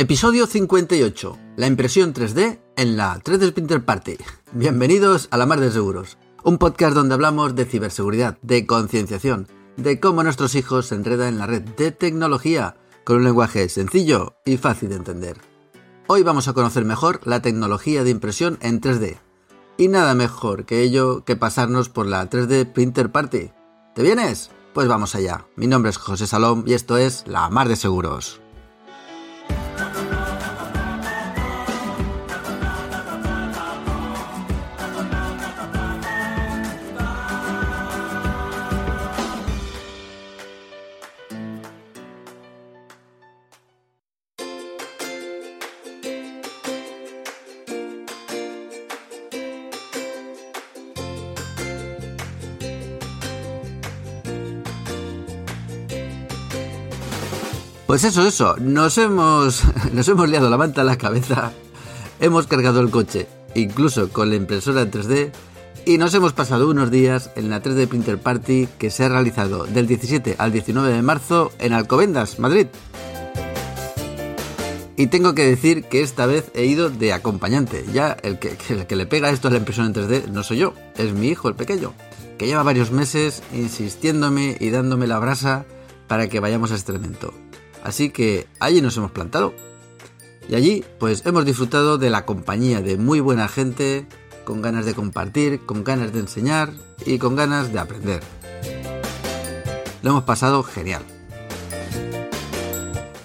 Episodio 58. La impresión 3D en la 3D Printer Party. Bienvenidos a La Mar de Seguros, un podcast donde hablamos de ciberseguridad, de concienciación, de cómo nuestros hijos se enredan en la red de tecnología con un lenguaje sencillo y fácil de entender. Hoy vamos a conocer mejor la tecnología de impresión en 3D. Y nada mejor que ello que pasarnos por la 3D Printer Party. ¿Te vienes? Pues vamos allá. Mi nombre es José Salom y esto es La Mar de Seguros. Pues eso, eso, nos hemos, nos hemos liado la manta a la cabeza, hemos cargado el coche, incluso con la impresora en 3D, y nos hemos pasado unos días en la 3D Printer Party que se ha realizado del 17 al 19 de marzo en Alcobendas, Madrid. Y tengo que decir que esta vez he ido de acompañante. Ya el que, el que le pega esto a la impresión en 3D no soy yo, es mi hijo, el pequeño, que lleva varios meses insistiéndome y dándome la brasa para que vayamos a este evento. Así que allí nos hemos plantado. Y allí pues hemos disfrutado de la compañía de muy buena gente, con ganas de compartir, con ganas de enseñar y con ganas de aprender. Lo hemos pasado genial.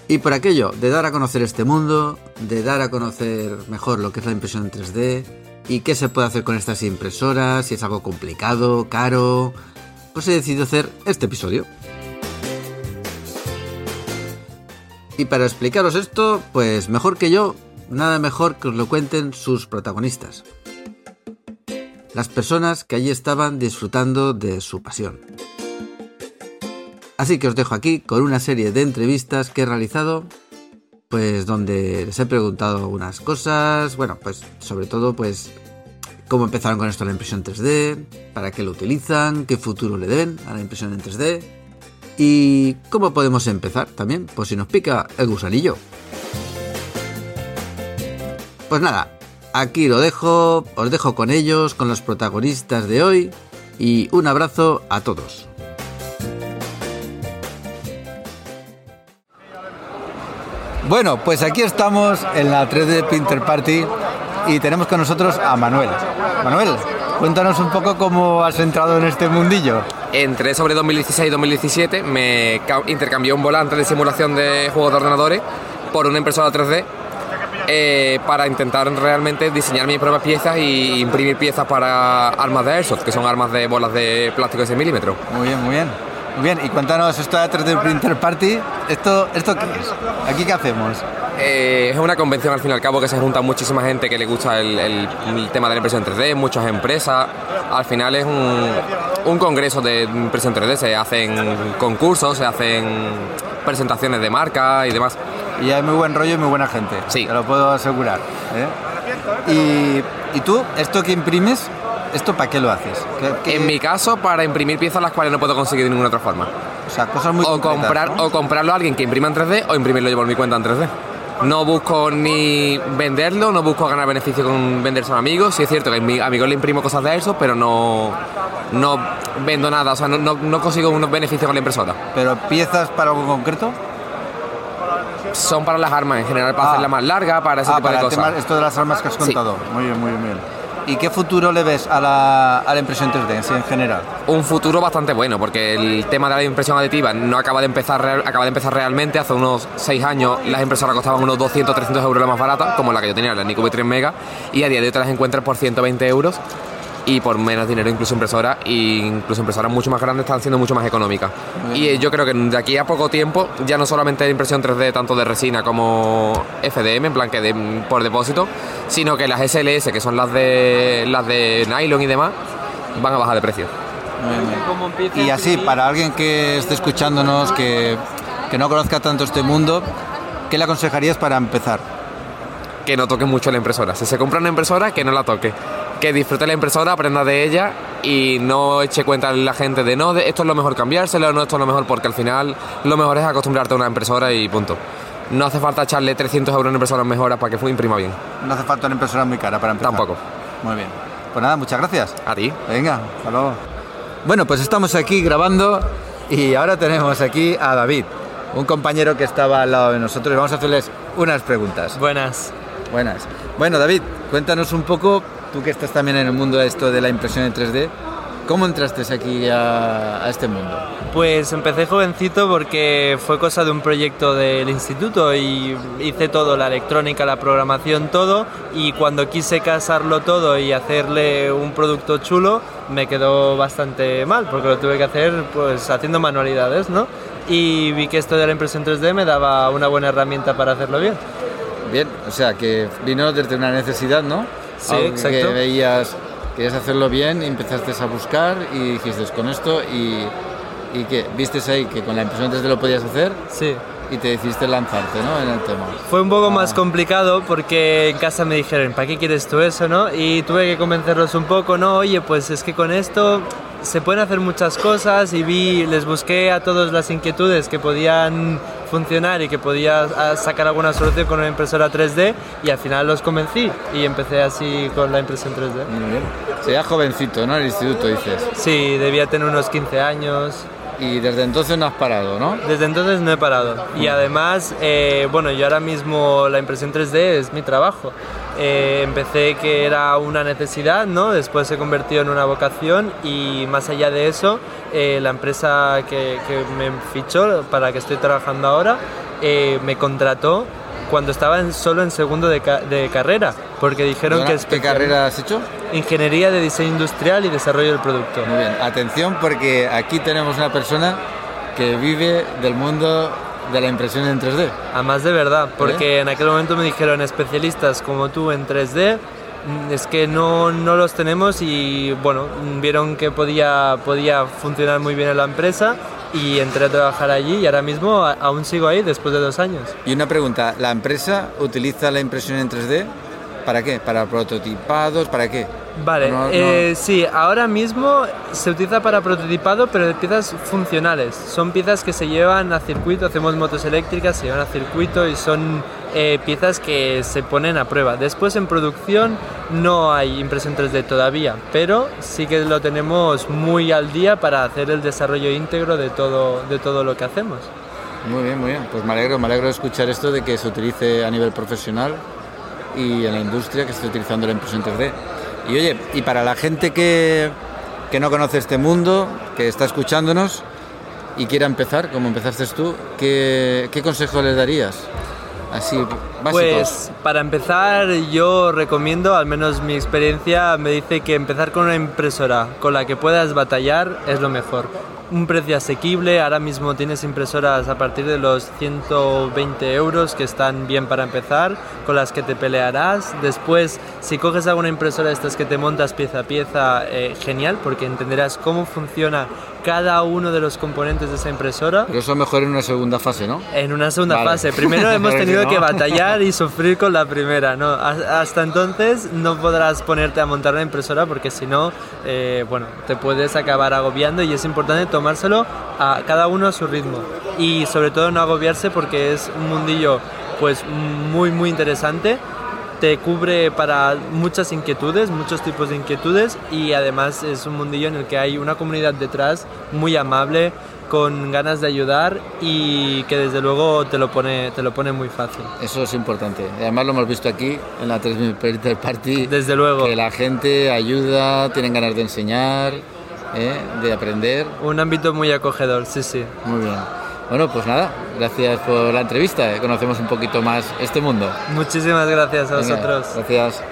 Y por aquello de dar a conocer este mundo, de dar a conocer mejor lo que es la impresión en 3D y qué se puede hacer con estas impresoras, si es algo complicado, caro, pues he decidido hacer este episodio. Y para explicaros esto, pues mejor que yo, nada mejor que os lo cuenten sus protagonistas. Las personas que allí estaban disfrutando de su pasión. Así que os dejo aquí con una serie de entrevistas que he realizado, pues donde les he preguntado algunas cosas, bueno, pues sobre todo pues cómo empezaron con esto la impresión 3D, para qué lo utilizan, qué futuro le deben a la impresión en 3D ¿Y cómo podemos empezar también? Pues si nos pica el gusanillo. Pues nada, aquí lo dejo, os dejo con ellos, con los protagonistas de hoy y un abrazo a todos. Bueno, pues aquí estamos en la 3D Printer Party y tenemos con nosotros a Manuel. Manuel, cuéntanos un poco cómo has entrado en este mundillo entré sobre 2016 y 2017, me intercambié un volante de simulación de juegos de ordenadores por una impresora 3D eh, para intentar realmente diseñar mis propias piezas y imprimir piezas para armas de Airsoft, que son armas de bolas de plástico de 6 milímetros. Muy bien, muy bien. Muy bien, y cuéntanos esto de 3D Printer Party, ¿esto, ¿esto qué es? ¿Aquí qué hacemos? Eh, es una convención al fin y al cabo que se junta muchísima gente que le gusta el, tema de la impresión 3D, muchas empresas. Al final es un, un congreso de impresión 3D, se hacen concursos, se hacen presentaciones de marca y demás. Y hay muy buen rollo y muy buena gente, sí. te lo puedo asegurar. ¿eh? Y, tú, esto que imprimes, ¿esto para qué lo haces? En mi caso, para imprimir piezas las cuales no puedo conseguir de ninguna otra forma. O sea, cosas muy o comprar O comprarlo a alguien que imprima en 3D o imprimirlo yo por mi cuenta en 3D. No busco ni venderlo, no busco ganar beneficio con venderse a amigos. Sí es cierto que a mis amigos le imprimo cosas de eso, pero no, no vendo nada, o sea, no, no, consigo unos beneficios con la impresora. ¿Pero piezas para algo concreto? Son para las armas, en general, para ah. hacerla más larga, para ese ah, tipo de cosas. esto de las armas que has contado. Muy bien, muy bien, muy bien. ¿Y qué futuro le ves a la, a la impresión 3D en general? Un futuro bastante bueno, porque el tema de la impresión aditiva no acaba de empezar, acaba de empezar realmente. Hace unos 6 años las impresoras costaban unos 200, 300 euros la más barata, como la que yo tenía, la Nico V3 Mega, y a día de hoy te las encuentras por 120 euros y por menos dinero incluso impresoras e incluso impresoras mucho más grandes están siendo mucho más económicas. Y eh, yo creo que de aquí a poco tiempo ya no solamente impresión 3D tanto de resina como FDM en plan que de, por depósito sino que las SLS que son las de las de nylon y demás van a bajar de precio. Y así para alguien que esté escuchándonos que, que no conozca tanto este mundo ¿qué le aconsejarías para empezar? que no toque mucho la impresora. Si se compra una impresora, que no la toque que disfrute la impresora, aprenda de ella y no eche cuenta a la gente de no, de, esto es lo mejor cambiárselo, no, esto es lo mejor porque al final lo mejor es acostumbrarte a una impresora y punto. no hace falta echarle 300 euros en impresora mejora para que fue imprima bien. No hace falta una impresora muy cara para empezar. Tampoco. Muy bien. Pues nada, muchas gracias. A ti. Venga, hasta luego. Bueno, pues estamos aquí grabando y ahora tenemos aquí a David, un compañero que estaba al lado de nosotros y vamos a hacerles unas preguntas. Buenas. Buenas. Bueno, David, cuéntanos un poco, tú que estás también en el mundo de esto de la impresión en 3D, ¿cómo entraste aquí a, a este mundo? Pues empecé jovencito porque fue cosa de un proyecto del instituto y hice todo, la electrónica, la programación, todo. Y cuando quise casarlo todo y hacerle un producto chulo, me quedó bastante mal porque lo tuve que hacer pues haciendo manualidades, ¿no? Y vi que esto de la impresión 3D me daba una buena herramienta para hacerlo bien. Bien, o sea que vino desde una necesidad, ¿no? Sí, Algo exacto. Que veías, querías hacerlo bien y empezaste a buscar y dijiste con esto y, y que vistes ahí que con la impresión 3D lo podías hacer Sí. y te decidiste lanzarte, ¿no? En el tema. Fue un poco Ah. más complicado porque en casa me dijeron, ¿para qué quieres tú eso, no? Y tuve que convencerlos un poco, ¿no? Oye, pues es que con esto se pueden hacer muchas cosas y vi, les busqué a todos las inquietudes que podían funcionar y que podía ah, sacar alguna solución con una impresora 3D y al final los convencí y empecé así con la impresión 3D. Muy bien. Sería jovencito, ¿no? En el instituto dices. Sí, debía tener unos 15 años. Y desde entonces no has parado, ¿no? Desde entonces no he parado. Y además, eh, bueno, yo ahora mismo la impresión 3D es mi trabajo. Eh, empecé que era una necesidad, ¿no? Después se convirtió en una vocación y más allá de eso, eh, la empresa que, que me fichó para que estoy trabajando ahora eh, me contrató cuando estaba en- solo en segundo de, ca- de carrera, porque dijeron Perdona, que ¿Qué carrera has hecho? Ingeniería de Diseño Industrial y Desarrollo del Producto. Muy bien, atención porque aquí tenemos una persona que vive del mundo de la impresión en 3D. Además de verdad, porque en aquel momento me dijeron especialistas como tú en 3D, mm, es que no, no los tenemos y bueno, vieron que podía, podía funcionar muy bien en la empresa y entré a trabajar allí y ahora mismo aún sigo ahí después de dos años. Y una pregunta, ¿la empresa utiliza la impresión en 3D? ¿Para qué? ¿Para prototipados? ¿Para qué? Vale, No, no- eh, sí, ahora mismo se utiliza para prototipado, pero de piezas funcionales. Son piezas que se llevan a circuito, hacemos motos eléctricas, se llevan a circuito y son eh, piezas que se ponen a prueba. Después en producción no hay impresión 3D todavía, pero sí que lo tenemos muy al día para hacer el desarrollo íntegro de todo, de todo lo que hacemos. Muy bien, muy bien. Pues me alegro, me alegro de escuchar esto de que se utilice a nivel profesional y en la industria que esté utilizando la impresión 3D. Y oye, y para la gente que, que no conoce este mundo, que está escuchándonos y quiera empezar, como empezaste tú, ¿qué, qué consejo les darías? Así. Pues para empezar yo recomiendo, al menos mi experiencia me dice que empezar con una impresora con la que puedas batallar es lo mejor. Un precio asequible, ahora mismo tienes impresoras a partir de los 120 euros que están bien para empezar, con las que te pelearás. Después, si coges alguna impresora de estas que te montas pieza a pieza, eh, genial, porque entenderás cómo funciona cada uno de los componentes de esa impresora. Pero eso mejor en una segunda fase, ¿no? En una segunda Vale. fase. Primero hemos tenido no. que batallar y sufrir con la primera. ¿no? Ha- Hasta entonces no podrás ponerte a montar una impresora porque si no, eh, bueno, te puedes acabar agobiando y es importante tomárselo a cada uno a su ritmo. Y sobre todo no agobiarse porque es un mundillo pues muy muy interesante te cubre para muchas inquietudes, muchos tipos de inquietudes y además es un mundillo en el que hay una comunidad detrás muy amable, con ganas de ayudar y que desde luego te lo pone, te lo pone muy fácil. Eso es importante. Además lo hemos visto aquí en la 3000 Printer Party. Desde luego. Que la gente ayuda, tienen ganas de enseñar, ¿eh? de aprender. Un ámbito muy acogedor, sí, sí. Muy bien. Bueno, pues nada, gracias por la entrevista. eh, Conocemos un poquito más este mundo. Muchísimas gracias a Venga, vosotros. Gracias.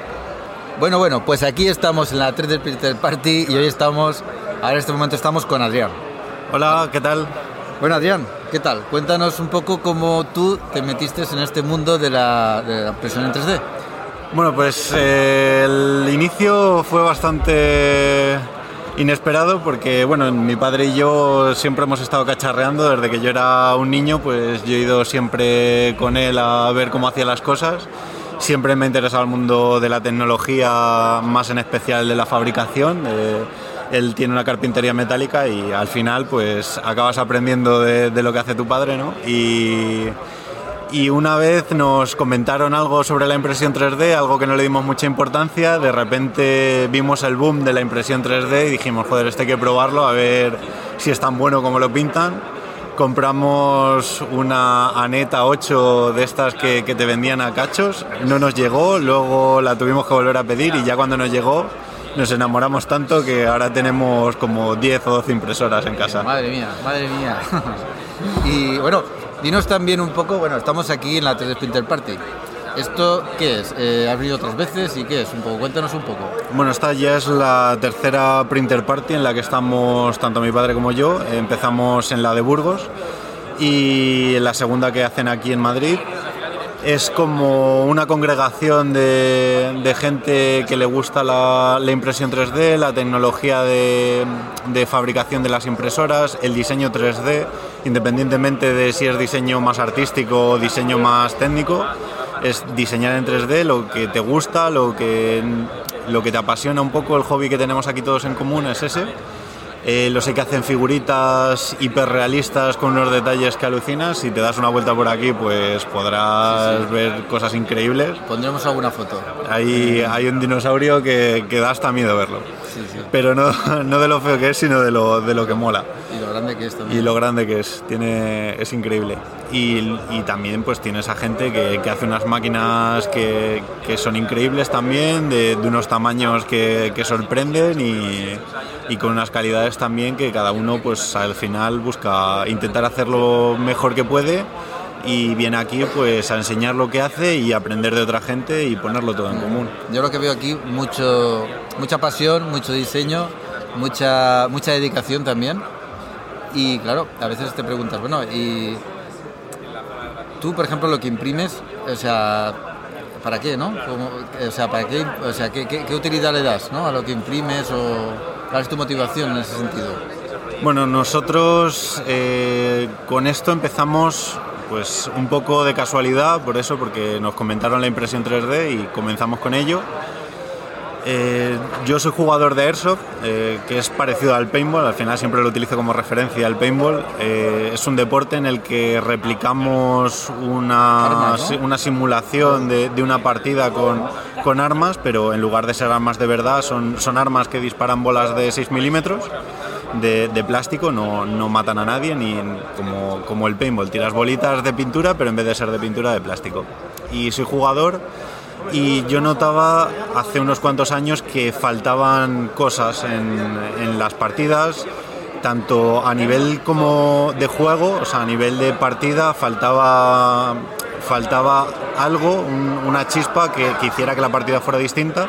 Bueno, bueno, pues aquí estamos en la 3D Printer Party y hoy estamos, ahora en este momento estamos con Adrián. Hola, ¿qué tal? Bueno, Adrián, ¿qué tal? Cuéntanos un poco cómo tú te metiste en este mundo de la, de la impresión en 3D. Bueno, pues eh, el inicio fue bastante inesperado porque, bueno, mi padre y yo siempre hemos estado cacharreando desde que yo era un niño, pues yo he ido siempre con él a ver cómo hacía las cosas. Siempre me ha interesado el mundo de la tecnología, más en especial de la fabricación. Eh, él tiene una carpintería metálica y al final pues acabas aprendiendo de, de lo que hace tu padre, ¿no? Y, Y una vez nos comentaron algo sobre la impresión 3D, algo que no le dimos mucha importancia. De repente vimos el boom de la impresión 3D y dijimos, joder, este hay que probarlo a ver si es tan bueno como lo pintan. Compramos una Aneta 8 de estas que, que te vendían a cachos, no nos llegó, luego la tuvimos que volver a pedir y ya cuando nos llegó nos enamoramos tanto que ahora tenemos como 10 o 12 impresoras en casa. Madre mía, madre mía. y bueno, dinos también un poco, bueno, estamos aquí en la 3D Printer Party. ¿Esto qué es? Eh, ¿Ha venido otras veces y qué es? Un poco, cuéntanos un poco. Bueno, esta ya es la tercera Printer Party en la que estamos tanto mi padre como yo. Empezamos en la de Burgos y la segunda que hacen aquí en Madrid. Es como una congregación de, gente que le gusta la, la impresión 3D, la tecnología de, de fabricación de las impresoras, el diseño 3D, independientemente de si es diseño más artístico o diseño más técnico es diseñar en 3D lo que te gusta, lo que, lo que te apasiona un poco, el hobby que tenemos aquí todos en común es ese. Eh, lo sé que hacen figuritas hiperrealistas con unos detalles que alucinas. Si te das una vuelta por aquí, pues podrás sí, sí. ver cosas increíbles. Pondremos alguna foto. Hay, hay un dinosaurio que, que, da hasta miedo verlo. Sí, Pero no, no, de lo feo que es, sino de lo, de lo que mola. Y lo grande que es también. Y lo grande que es. Tiene, es increíble. Y, y también pues tienes a gente que, que hace unas máquinas que, que, son increíbles también, de, de unos tamaños que, sorprenden y, y con unas calidades también que cada uno pues al final busca intentar hacerlo mejor que puede y viene aquí pues a enseñar lo que hace y aprender de otra gente y ponerlo todo en común. Yo lo que veo aquí mucho mucha pasión, mucho diseño, mucha mucha dedicación también. Y claro, a veces te preguntas, bueno, y tú por ejemplo lo que imprimes, o sea, ¿para qué, no? O sea, ¿para qué, o sea, ¿qué, qué, qué utilidad le das, ¿no? A lo que imprimes o ¿Cuál es tu motivación en ese sentido? Bueno, nosotros eh, con esto empezamos pues un poco de casualidad, por eso, porque nos comentaron la impresión 3D y comenzamos con ello. Eh, yo soy jugador de Airsoft, eh, que es parecido al paintball, al final siempre lo utilizo como referencia al paintball. Eh, es un deporte en el que replicamos una, una simulación de, de, una partida con, con, armas, pero en lugar de ser armas de verdad, son, son armas que disparan bolas de 6 milímetros. De, de, plástico, no, no, matan a nadie, ni como, como el paintball, tiras bolitas de pintura, pero en vez de ser de pintura, de plástico. Y soy jugador y yo notaba hace unos cuantos años que faltaban cosas en, las partidas, tanto a nivel como de juego, o sea, a nivel de partida faltaba, faltaba algo, un, una chispa que, que, hiciera que la partida fuera distinta,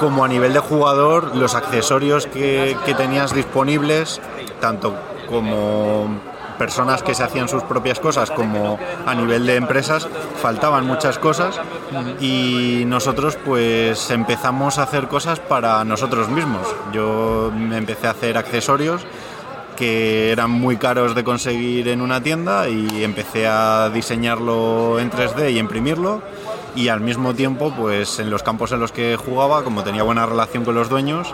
como a nivel de jugador, los accesorios que tenías disponibles, tanto como personas que se hacían sus propias cosas como a nivel de empresas faltaban muchas cosas y nosotros pues empezamos a hacer cosas para nosotros mismos. Yo empecé a hacer accesorios que eran muy caros de conseguir en una tienda y empecé a diseñarlo en 3D y imprimirlo y al mismo tiempo pues en los campos en los que jugaba como tenía buena relación con los dueños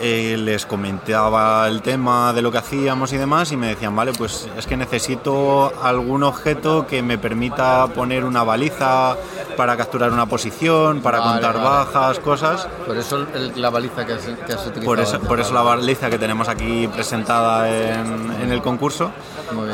eh, les comentaba el tema de lo que hacíamos y demás y me decían, vale, pues es que necesito algún objeto que me permita poner una baliza para capturar una posición, para vale, contar vale. bajas, cosas. Por eso el, la baliza que has, que has utilizado. Por eso, por eso, la baliza que tenemos aquí presentada en, en el concurso.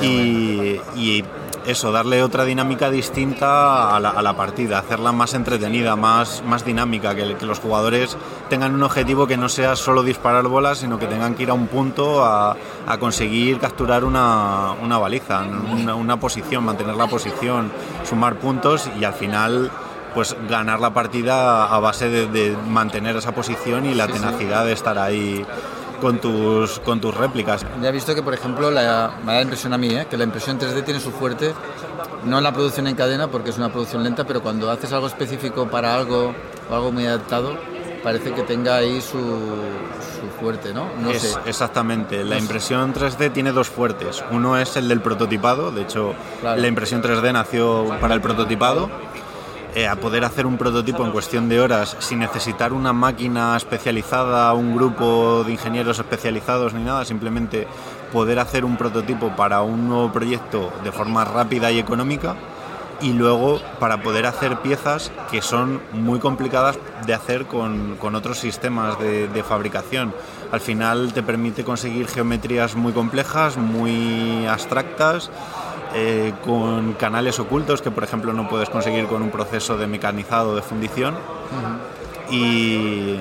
Bien, y, y eso, darle otra dinámica distinta a la, a la, partida, hacerla más entretenida, más, más dinámica, que, que, los jugadores tengan un objetivo que no sea solo disparar bolas, sino que tengan que ir a un punto a, a conseguir capturar una, una baliza, una, una, posición, mantener la posición, sumar puntos y al final pues ganar la partida a base de, de mantener esa posición y la sí, tenacidad sí. de estar ahí con tus, con tus réplicas. Ya he visto que, por ejemplo, la, me da la impresión a mí, ¿eh? que la impresión 3D tiene su fuerte, no en la producción en cadena, porque es una producción lenta, pero cuando haces algo específico para algo o algo muy adaptado, parece que tenga ahí su, su fuerte, ¿no? no es, sé. Exactamente. La impresión 3D tiene dos fuertes. Uno es el del prototipado, de hecho, claro. la impresión 3D nació para el prototipado eh, a poder hacer un prototipo en cuestión de horas sin necesitar una máquina especializada, un grupo de ingenieros especializados ni nada, simplemente poder hacer un prototipo para un nuevo proyecto de forma rápida y económica. y luego para poder hacer piezas que son muy complicadas de hacer con, con otros sistemas de, de fabricación. Al final te permite conseguir geometrías muy complejas, muy abstractas, eh, con canales ocultos que por ejemplo no puedes conseguir con un proceso de mecanizado de fundición y,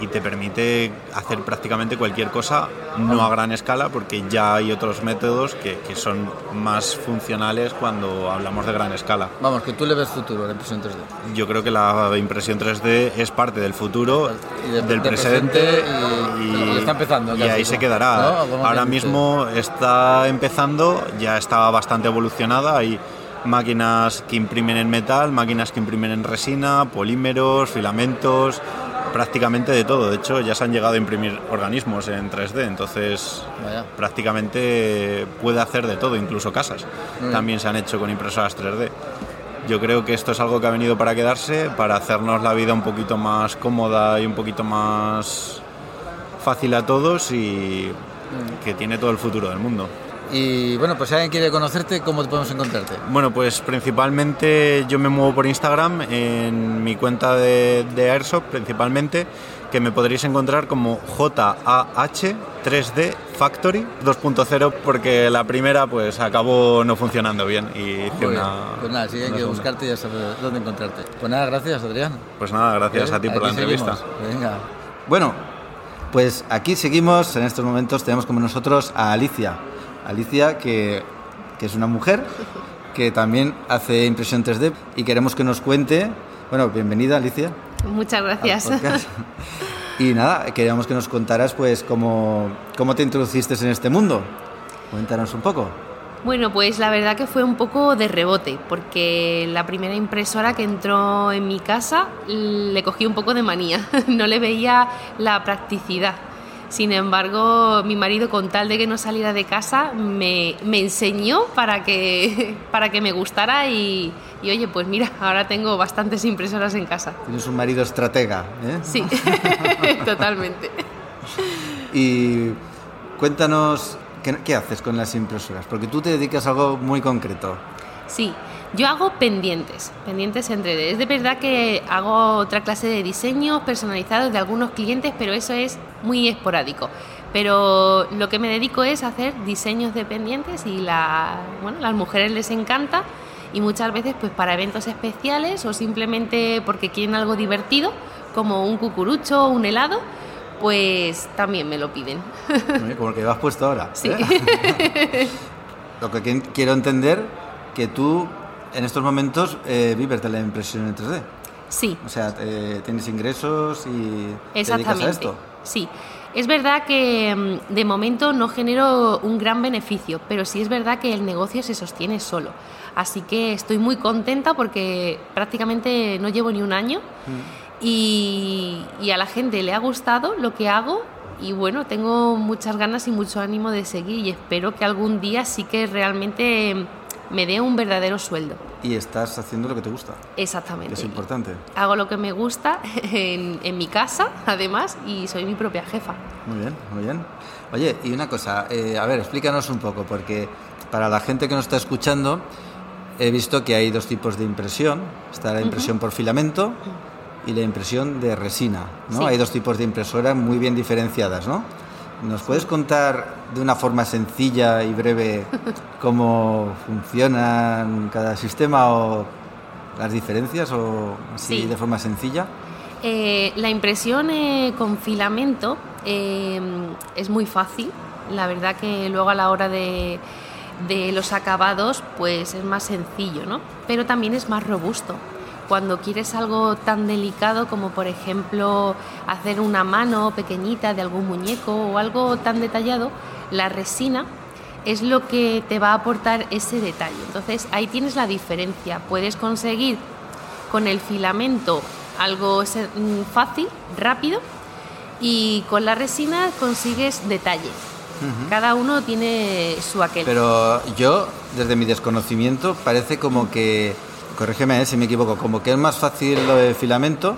y te permite hacer prácticamente cualquier cosa, no a gran escala, porque ya hay otros métodos que, que son más funcionales cuando hablamos de gran escala. Vamos, que tú le ves futuro a la impresión 3D. Yo creo que la impresión 3D es parte del futuro, Y de- del del presente, presente y- y está empezando y ahí se quedará. ¿No? Ahora mismo está empezando, ya está bastante evolucionada. Hay máquinas que imprimen en metal, máquinas que imprimen en resina, polímeros, filamentos, prácticamente de todo. De hecho, ya se han llegado a imprimir organismos en 3D, entonces Vaya. prácticamente puede hacer de todo, incluso casas. Mm. También se han hecho con impresoras 3D. Yo creo que esto es algo que ha venido para quedarse, para hacernos la vida un poquito más cómoda y un poquito más fácil a todos y que tiene todo el futuro del mundo. Y bueno, pues si alguien quiere conocerte, ¿cómo te podemos encontrarte? Bueno, pues principalmente yo me muevo por Instagram en mi cuenta de, de Airsoft principalmente, que me podréis encontrar como JAH3D Factory 2.0 porque la primera pues acabó no funcionando bien y hice una... Pues nada, si quiere segunda. buscarte ya sabe dónde encontrarte. Pues nada, gracias Adrián. Pues nada, gracias a ti por la entrevista. Venga. Bueno, pues aquí seguimos, en estos momentos tenemos como nosotros a Alicia. Alicia, que, que es una mujer que también hace impresión 3D y queremos que nos cuente, bueno, bienvenida Alicia. Muchas gracias. Y nada, queríamos que nos contaras pues cómo, cómo te introduciste en este mundo. Cuéntanos un poco. Bueno, pues la verdad que fue un poco de rebote, porque la primera impresora que entró en mi casa le cogí un poco de manía, no le veía la practicidad. Sin embargo, mi marido, con tal de que no saliera de casa, me, me enseñó para que, para que me gustara y, y, oye, pues mira, ahora tengo bastantes impresoras en casa. Tienes un marido estratega, ¿eh? Sí, totalmente. Y cuéntanos, ¿qué, qué haces con las impresoras? Porque tú te dedicas a algo muy concreto. Sí, yo hago pendientes, pendientes en 3D. Es de verdad que hago otra clase de diseños personalizados de algunos clientes, pero eso es muy esporádico. Pero lo que me dedico es a hacer diseños de pendientes y la, bueno, las mujeres les encanta y muchas veces pues para eventos especiales o simplemente porque quieren algo divertido, como un cucurucho o un helado, pues también me lo piden. Como el que vas puesto ahora. Sí. ¿eh? Lo que qui- quiero entender que tú en estos momentos eh, vives de la impresión en 3D. Sí. O sea, eh, tienes ingresos y te dedicas a Exactamente. esto. Sí. Es verdad que mm, de momento no genero un gran beneficio, pero sí es verdad que el negocio se sostiene solo. Así que estoy muy contenta porque prácticamente no llevo ni un año y, y a la gente le ha gustado lo que hago y bueno, tengo muchas ganas y mucho ánimo de seguir y espero que algún día sí que realmente me dé un verdadero sueldo. Y estás haciendo lo que te gusta. Exactamente. Es importante. Hago lo que me gusta en, en mi casa, además, y soy mi propia jefa. Muy bien, muy bien. Oye, y una cosa, eh, a ver, explícanos un poco, porque para la gente que nos está escuchando, he visto que hay dos tipos de impresión. Está la impresión por filamento y la impresión de resina, ¿no? Sí. Hay dos tipos de impresoras muy bien diferenciadas, ¿no? ¿Nos puedes contar de una forma sencilla y breve cómo funcionan cada sistema o las diferencias o así Sí. de forma sencilla? Eh, la impresión eh, con filamento eh, es muy fácil. La verdad que luego a la hora de, de los acabados pues es más sencillo, ¿no? Pero también es más robusto. Cuando quieres algo tan delicado como por ejemplo hacer una mano pequeñita de algún muñeco o algo tan detallado, la resina es lo que te va a aportar ese detalle. Entonces ahí tienes la diferencia. Puedes conseguir con el filamento algo mm, fácil, rápido, y con la resina consigues detalle. Cada uno tiene su aquel. Pero yo, desde mi desconocimiento, parece como que, corrígeme eh, si me equivoco, como que es más fácil lo de filamento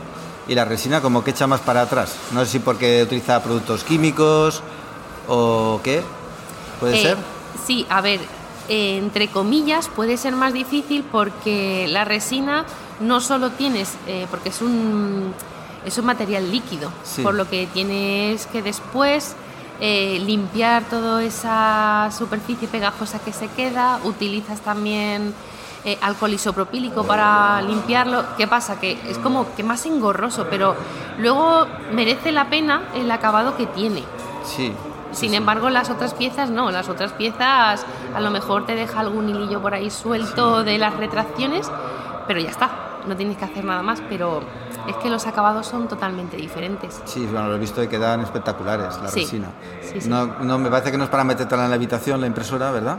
y la resina como que echa más para atrás. No sé si porque utiliza productos químicos o qué. ¿Puede Eh, ser? Sí, a ver, eh, entre comillas, puede ser más difícil porque la resina no solo tienes, eh, porque es un, es un material líquido, Sí. por lo que tienes que después limpiar toda esa superficie pegajosa que se queda, utilizas también eh, alcohol isopropílico para limpiarlo. ¿Qué pasa? Que es como que más engorroso, pero luego merece la pena el acabado que tiene. Sí. Sin embargo, las otras piezas no, las otras piezas a lo mejor te deja algún hilillo por ahí suelto de las retracciones, pero ya está, no tienes que hacer nada más, pero es que los acabados son totalmente diferentes. Sí, bueno, lo he visto y quedan espectaculares la Sí, resina. sí, sí. No, no, me parece que no es para metértela en la habitación, la impresora, ¿verdad?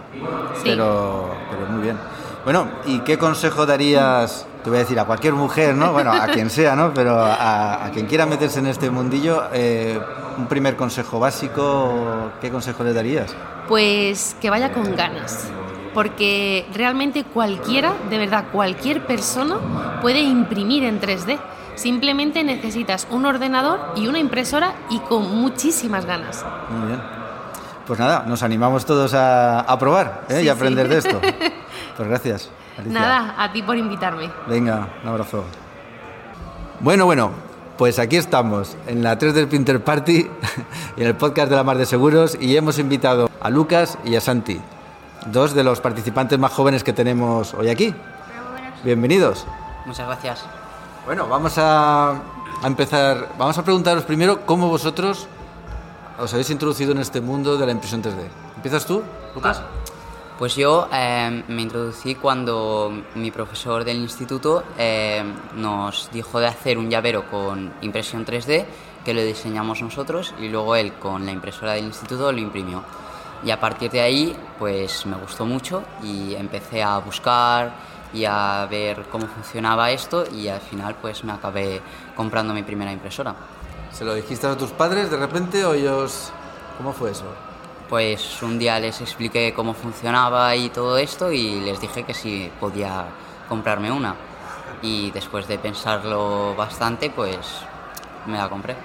Sí. Pero, pero muy bien. Bueno, ¿y qué consejo darías, te voy a decir, a cualquier mujer, ¿no? Bueno, a quien sea, ¿no? Pero a, a quien quiera meterse en este mundillo, eh, un primer consejo básico, ¿qué consejo le darías? Pues que vaya con ganas, porque realmente cualquiera, de verdad, cualquier persona puede imprimir en 3D. Simplemente necesitas un ordenador y una impresora y con muchísimas ganas. Muy bien. Pues nada, nos animamos todos a, a probar ¿eh? Sí, y a aprender sí. de esto. Pues gracias. Alicia. Nada, a ti por invitarme. Venga, un abrazo. Bueno, bueno, pues aquí estamos, en la 3 del Printer Party, en el podcast de la Mar de Seguros, y hemos invitado a Lucas y a Santi, dos de los participantes más jóvenes que tenemos hoy aquí. Bienvenidos. Muchas gracias. Bueno, vamos a, a empezar, vamos a preguntaros primero cómo vosotros os habéis introducido en este mundo de la impresión 3D. ¿Empiezas tú, Lucas? Pues yo eh, me introducí cuando mi profesor del instituto eh, nos dijo de hacer un llavero con impresión 3D, que lo diseñamos nosotros, y luego él con la impresora del instituto lo imprimió. Y a partir de ahí, pues me gustó mucho y empecé a buscar y a ver cómo funcionaba esto y al final pues me acabé comprando mi primera impresora. ¿Se lo dijiste a tus padres de repente o ellos... ¿Cómo fue eso? Pues un día les expliqué cómo funcionaba y todo esto y les dije que si podía comprarme una. Y después de pensarlo bastante, pues me la compré.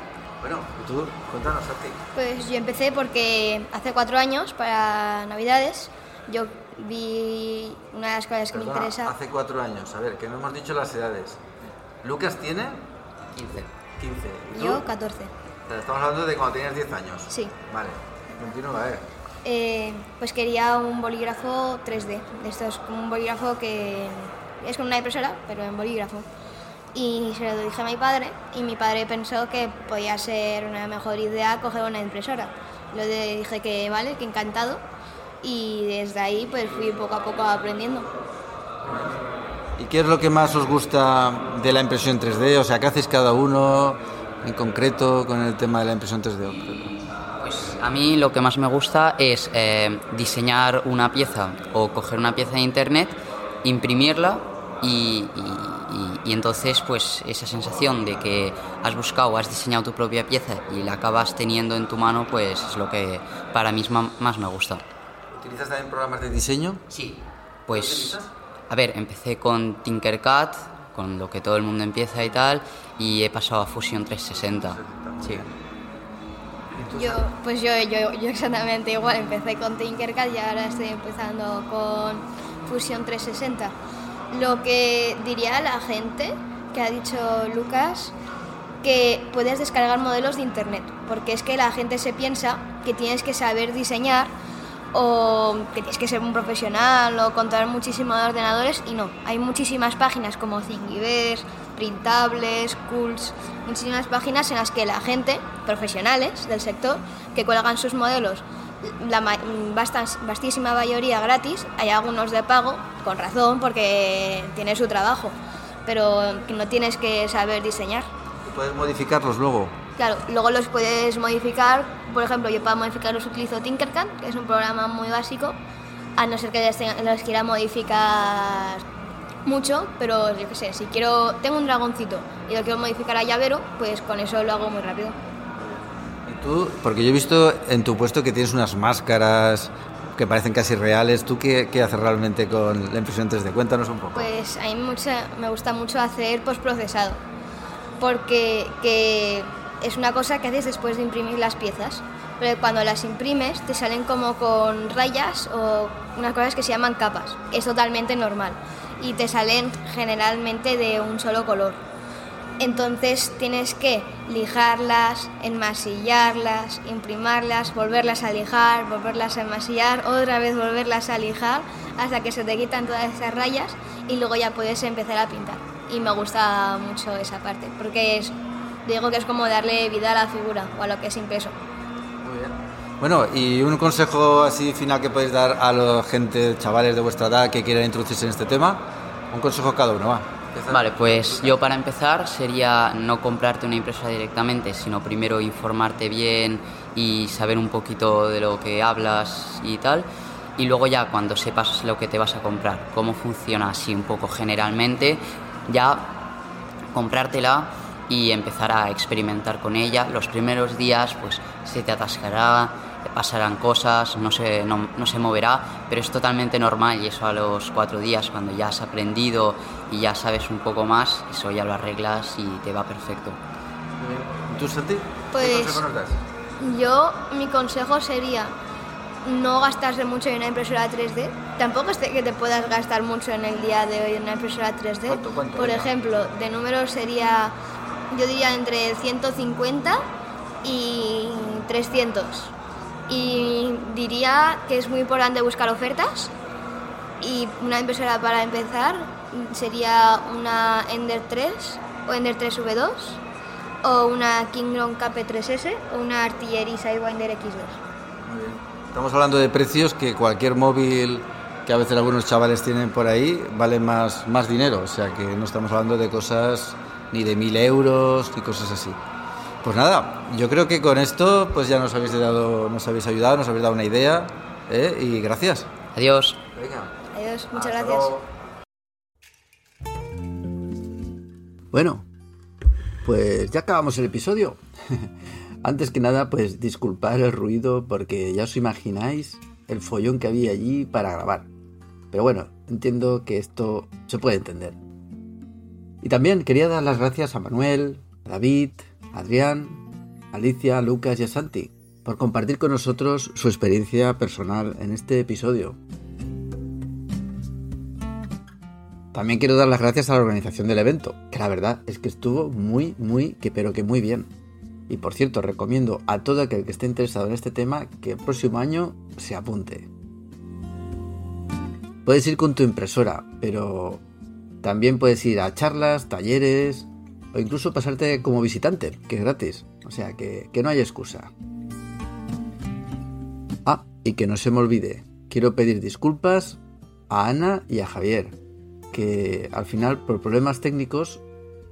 Bueno, ¿y tú? Cuéntanos a ti. Pues yo empecé porque hace cuatro años, para Navidades, yo vi una de las cosas que me interesa. hace cuatro años. A ver, que no hemos dicho las edades. Lucas tiene 15. 15. ¿Y tú? Yo 14. O sea, Estamos hablando de cuando tenías 10 años. Sí. Vale. Continúa. Eh, pues quería un bolígrafo 3D. Esto es como un bolígrafo que es como una impresora, pero en bolígrafo. Y se lo dije a mi padre y mi padre pensó que podía ser una mejor idea coger una impresora. Le dije que vale, que encantado. Y desde ahí pues fui poco a poco aprendiendo. ¿Y qué es lo que más os gusta de la impresión 3D? O sea, ¿qué hacéis cada uno en concreto con el tema de la impresión 3D? A mí lo que más me gusta es eh, diseñar una pieza o coger una pieza de internet, imprimirla y, y- y- y entonces pues esa sensación de que has buscado, has diseñado tu propia pieza y la acabas teniendo en tu mano pues es lo que para mí más me gusta. ¿Utilizas también programas de diseño? Sí. Pues, a ver, empecé con Tinkercad, con lo que todo el mundo empieza y tal, y he pasado a Fusion 360. Sí. Yo, pues yo, yo, yo exactamente igual, empecé con Tinkercad y ahora estoy empezando con Fusion 360. Lo que diría la gente que ha dicho Lucas, que puedes descargar modelos de internet, porque es que la gente se piensa que tienes que saber diseñar o que tienes que ser un profesional o controlar muchísimos ordenadores y no, hay muchísimas páginas como Thingiverse, Printables, Cools, muchísimas páginas en las que la gente, profesionales del sector, que cuelgan sus modelos, la bastas- vastísima mayoría gratis, hay algunos de pago, con razón, porque tiene su trabajo, pero no tienes que saber diseñar. ¿Puedes modificarlos luego? Claro, luego los puedes modificar. Por ejemplo, yo para modificarlos utilizo Tinkercad, que es un programa muy básico, a no ser que los quiera modificar mucho, pero yo qué sé, si quiero, tengo un dragoncito y lo quiero modificar a llavero, pues con eso lo hago muy rápido. ¿Y tú? Porque yo he visto en tu puesto que tienes unas máscaras que parecen casi reales. ¿Tú qué, qué haces realmente con la impresión 3D? Cuéntanos un poco. Pues a mí mucha- me gusta mucho hacer postprocesado, porque que es una cosa que haces después de imprimir las piezas. Pero cuando las imprimes te salen como con rayas o unas cosas que se llaman capas. Es totalmente normal. Y te salen generalmente de un solo color. Entonces tienes que lijarlas, enmasillarlas, imprimarlas, volverlas a lijar, volverlas a enmasillar, otra vez volverlas a lijar hasta que se te quitan todas esas rayas y luego ya puedes empezar a pintar. Y me gusta mucho esa parte porque es, digo que es como darle vida a la figura o a lo que es impreso. Bueno, y un consejo así final que podéis dar a la gente, chavales de vuestra edad que quieran introducirse en este tema. Un consejo cada uno, va. Vale, pues yo para empezar sería no comprarte una impresora directamente, sino primero informarte bien y saber un poquito de lo que hablas y tal. Y luego ya cuando sepas lo que te vas a comprar, cómo funciona así un poco generalmente, ya comprártela y empezar a experimentar con ella. Los primeros días pues se te atascará, pasarán cosas, no se, no, no, se moverá, pero es totalmente normal y eso a los cuatro días, cuando ya has aprendido y ya sabes un poco más, eso ya lo arreglas y te va perfecto. ¿Tú, Santi? Pues yo, mi consejo sería no gastarse mucho en una impresora 3D. Tampoco es que te puedas gastar mucho en el día de hoy en una impresora 3D. ¿Cuánto, cuánto, Por ya? ejemplo, de número sería, yo diría entre 150 y 300. Y diría que es muy importante buscar ofertas. Y una impresora para empezar sería una Ender 3 o Ender 3V2 o una Kingdom KP3S o una Artillery Sidewinder X2. Muy bien. Estamos hablando de precios que cualquier móvil que a veces algunos chavales tienen por ahí vale más, más dinero. O sea que no estamos hablando de cosas ni de mil euros ni cosas así. Pues nada, yo creo que con esto pues ya nos habéis dado, nos habéis ayudado, nos habéis dado una idea ¿eh? y gracias. Adiós. Venga. Adiós, muchas gracias. Bueno, pues ya acabamos el episodio. Antes que nada, pues disculpar el ruido porque ya os imagináis el follón que había allí para grabar. Pero bueno, entiendo que esto se puede entender. Y también quería dar las gracias a Manuel, a David, Adrián, Alicia, Lucas y Santi por compartir con nosotros su experiencia personal en este episodio. También quiero dar las gracias a la organización del evento, que la verdad es que estuvo muy, muy, que pero que muy bien. Y por cierto, recomiendo a todo aquel que esté interesado en este tema que el próximo año se apunte. Puedes ir con tu impresora, pero también puedes ir a charlas, talleres o incluso pasarte como visitante, que es gratis. O sea que, que no hay excusa. Ah, y que no se me olvide, quiero pedir disculpas a Ana y a Javier, que al final por problemas técnicos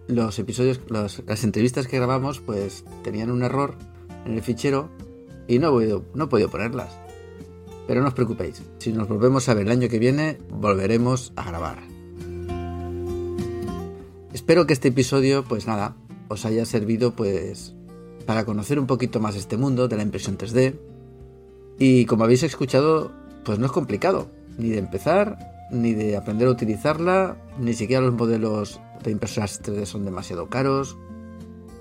los episodios, las entrevistas que grabamos pues tenían un error en el fichero y no he podido, no he podido ponerlas. Pero no os preocupéis, si nos volvemos a ver el año que viene, volveremos a grabar. Espero que este episodio, pues nada, os haya servido pues para conocer un poquito más este mundo de la impresión 3D. Y como habéis escuchado, pues no es complicado, ni de empezar, ni de aprender a utilizarla, ni siquiera los modelos de impresoras 3D son demasiado caros.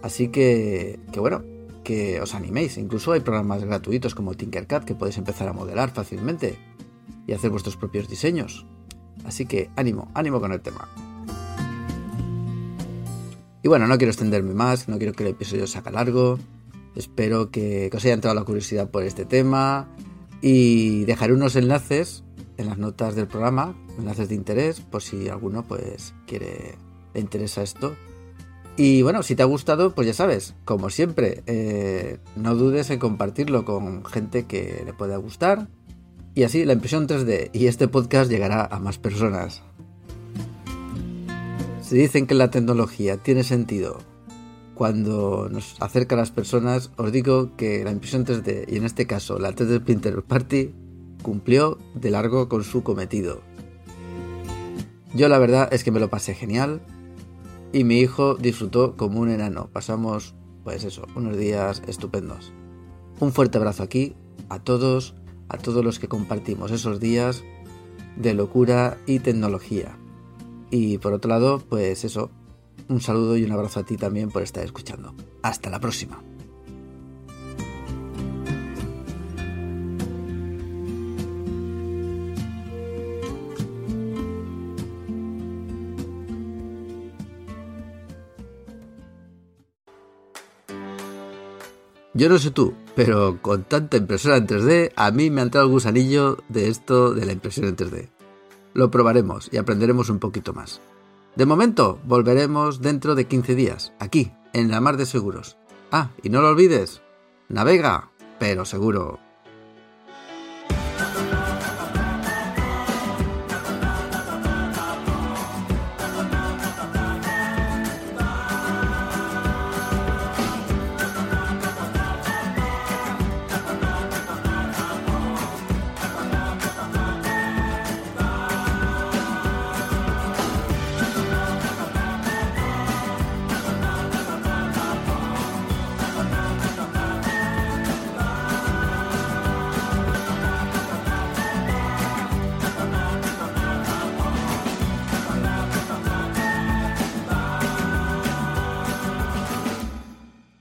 Así que, que bueno, que os animéis. Incluso hay programas gratuitos como Tinkercad que podéis empezar a modelar fácilmente y hacer vuestros propios diseños. Así que ánimo, ánimo con el tema. Y bueno, no quiero extenderme más, no quiero que el episodio se haga largo. Espero que, os haya entrado la curiosidad por este tema y dejaré unos enlaces en las notas del programa, enlaces de interés, por si alguno pues quiere, le interesa esto. Y bueno, si te ha gustado, pues ya sabes, como siempre, eh, no dudes en compartirlo con gente que le pueda gustar. Y así la impresión 3D y este podcast llegará a más personas. Si dicen que la tecnología tiene sentido cuando nos acerca a las personas, os digo que la impresión 3D, y en este caso la 3D Printer Party, cumplió de largo con su cometido. Yo la verdad es que me lo pasé genial y mi hijo disfrutó como un enano. Pasamos, pues eso, unos días estupendos. Un fuerte abrazo aquí a todos, a todos los que compartimos esos días de locura y tecnología. Y por otro lado, pues eso, un saludo y un abrazo a ti también por estar escuchando. Hasta la próxima. Yo no sé tú, pero con tanta impresora en 3D, a mí me ha entrado el gusanillo de esto de la impresión en 3D. Lo probaremos y aprenderemos un poquito más. De momento, volveremos dentro de 15 días, aquí, en la Mar de Seguros. Ah, y no lo olvides, navega, pero seguro.